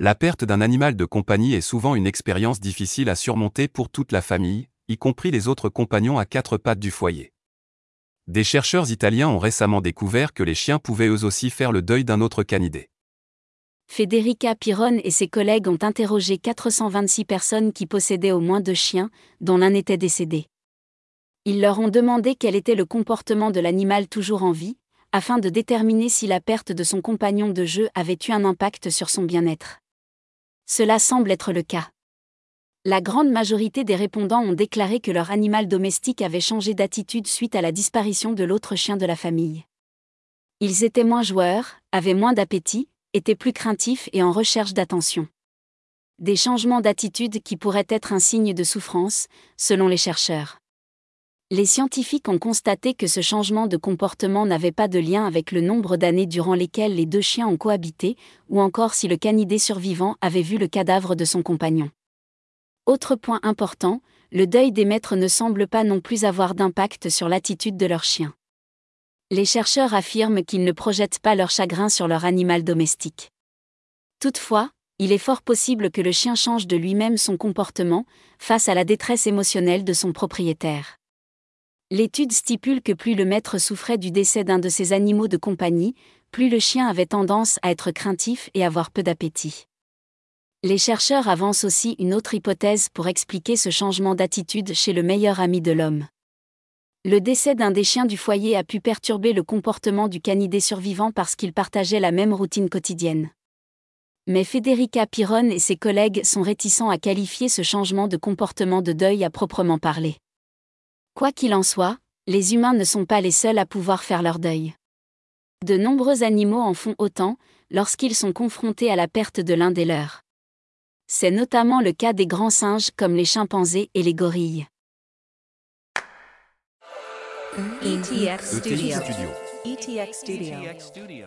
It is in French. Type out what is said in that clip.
La perte d'un animal de compagnie est souvent une expérience difficile à surmonter pour toute la famille, y compris les autres compagnons à quatre pattes du foyer. Des chercheurs italiens ont récemment découvert que les chiens pouvaient eux aussi faire le deuil d'un autre canidé. Federica Piron et ses collègues ont interrogé 426 personnes qui possédaient au moins deux chiens, dont l'un était décédé. Ils leur ont demandé quel était le comportement de l'animal toujours en vie, afin de déterminer si la perte de son compagnon de jeu avait eu un impact sur son bien-être. Cela semble être le cas. La grande majorité des répondants ont déclaré que leur animal domestique avait changé d'attitude suite à la disparition de l'autre chien de la famille. Ils étaient moins joueurs, avaient moins d'appétit, étaient plus craintifs et en recherche d'attention. Des changements d'attitude qui pourraient être un signe de souffrance, selon les chercheurs. Les scientifiques ont constaté que ce changement de comportement n'avait pas de lien avec le nombre d'années durant lesquelles les deux chiens ont cohabité, ou encore si le canidé survivant avait vu le cadavre de son compagnon. Autre point important, le deuil des maîtres ne semble pas non plus avoir d'impact sur l'attitude de leur chien. Les chercheurs affirment qu'ils ne projettent pas leur chagrin sur leur animal domestique. Toutefois, il est fort possible que le chien change de lui-même son comportement, face à la détresse émotionnelle de son propriétaire. L'étude stipule que plus le maître souffrait du décès d'un de ses animaux de compagnie, plus le chien avait tendance à être craintif et avoir peu d'appétit. Les chercheurs avancent aussi une autre hypothèse pour expliquer ce changement d'attitude chez le meilleur ami de l'homme. Le décès d'un des chiens du foyer a pu perturber le comportement du canidé survivant parce qu'il partageait la même routine quotidienne. Mais Federica Piron et ses collègues sont réticents à qualifier ce changement de comportement de deuil à proprement parler. Quoi qu'il en soit, les humains ne sont pas les seuls à pouvoir faire leur deuil. De nombreux animaux en font autant, lorsqu'ils sont confrontés à la perte de l'un des leurs. C'est notamment le cas des grands singes comme les chimpanzés et les gorilles. ETX Studio. ETX Studio.